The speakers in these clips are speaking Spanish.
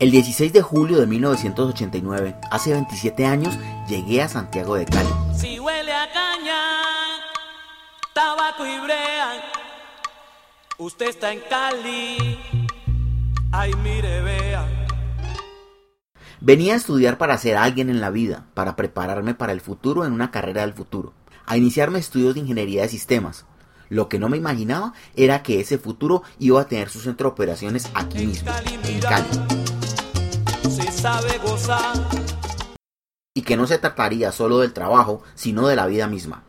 El 16 de julio de 1989, hace 27 años, llegué a Santiago de Cali. Si huele a caña, tabaco y brea, usted está en Cali. Ay, mire, vea. Venía a estudiar para ser alguien en la vida, para prepararme para el futuro en una carrera del futuro, a iniciarme estudios de ingeniería de sistemas. Lo que no me imaginaba era que ese futuro iba a tener su centro de operaciones aquí mismo, en Cali. Y que no se trataría solo del trabajo, sino de la vida misma.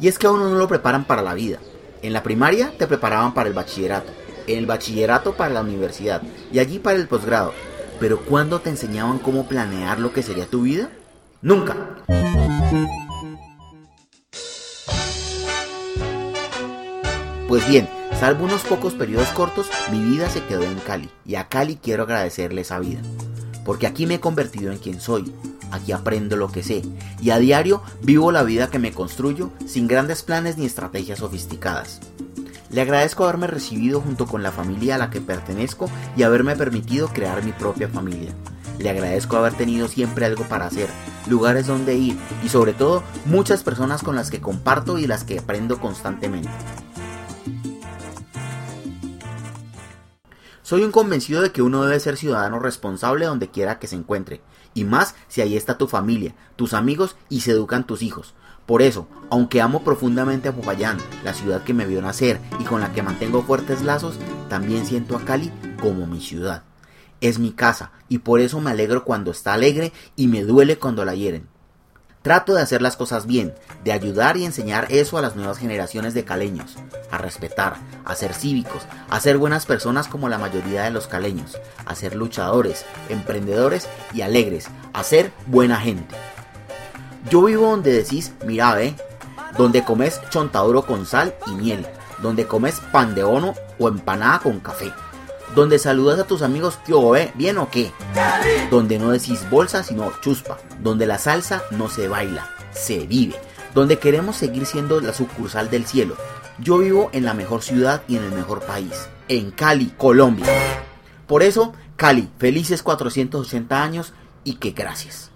Y es que a uno no lo preparan para la vida. En la primaria te preparaban para el bachillerato, en el bachillerato para la universidad y allí para el posgrado. Pero ¿cuándo te enseñaban cómo planear lo que sería tu vida? Nunca. Pues bien, salvo unos pocos periodos cortos, mi vida se quedó en Cali y a Cali quiero agradecerle esa vida. Porque aquí me he convertido en quien soy, aquí aprendo lo que sé y a diario vivo la vida que me construyo sin grandes planes ni estrategias sofisticadas. Le agradezco haberme recibido junto con la familia a la que pertenezco y haberme permitido crear mi propia familia. Le agradezco haber tenido siempre algo para hacer, lugares donde ir y sobre todo muchas personas con las que comparto y las que aprendo constantemente. Soy un convencido de que uno debe ser ciudadano responsable donde quiera que se encuentre, y más si ahí está tu familia, tus amigos y se educan tus hijos. Por eso, aunque amo profundamente a Popayán, la ciudad que me vio nacer y con la que mantengo fuertes lazos, también siento a Cali como mi ciudad. Es mi casa y por eso me alegro cuando está alegre y me duele cuando la hieren. Trato de hacer las cosas bien, de ayudar y enseñar eso a las nuevas generaciones de caleños, a respetar, a ser cívicos, a ser buenas personas como la mayoría de los caleños, a ser luchadores, emprendedores y alegres, a ser buena gente. Yo vivo donde decís, mira ve, donde comes chontaduro con sal y miel, donde comes pan de ono o empanada con café, donde saludas a tus amigos, tío, ve, bien o qué, donde no decís bolsa sino chuspa, donde la salsa no se baila, se vive, donde queremos seguir siendo la sucursal del cielo. Yo vivo en la mejor ciudad y en el mejor país, en Cali, Colombia. Por eso, Cali, felices 480 años y que gracias.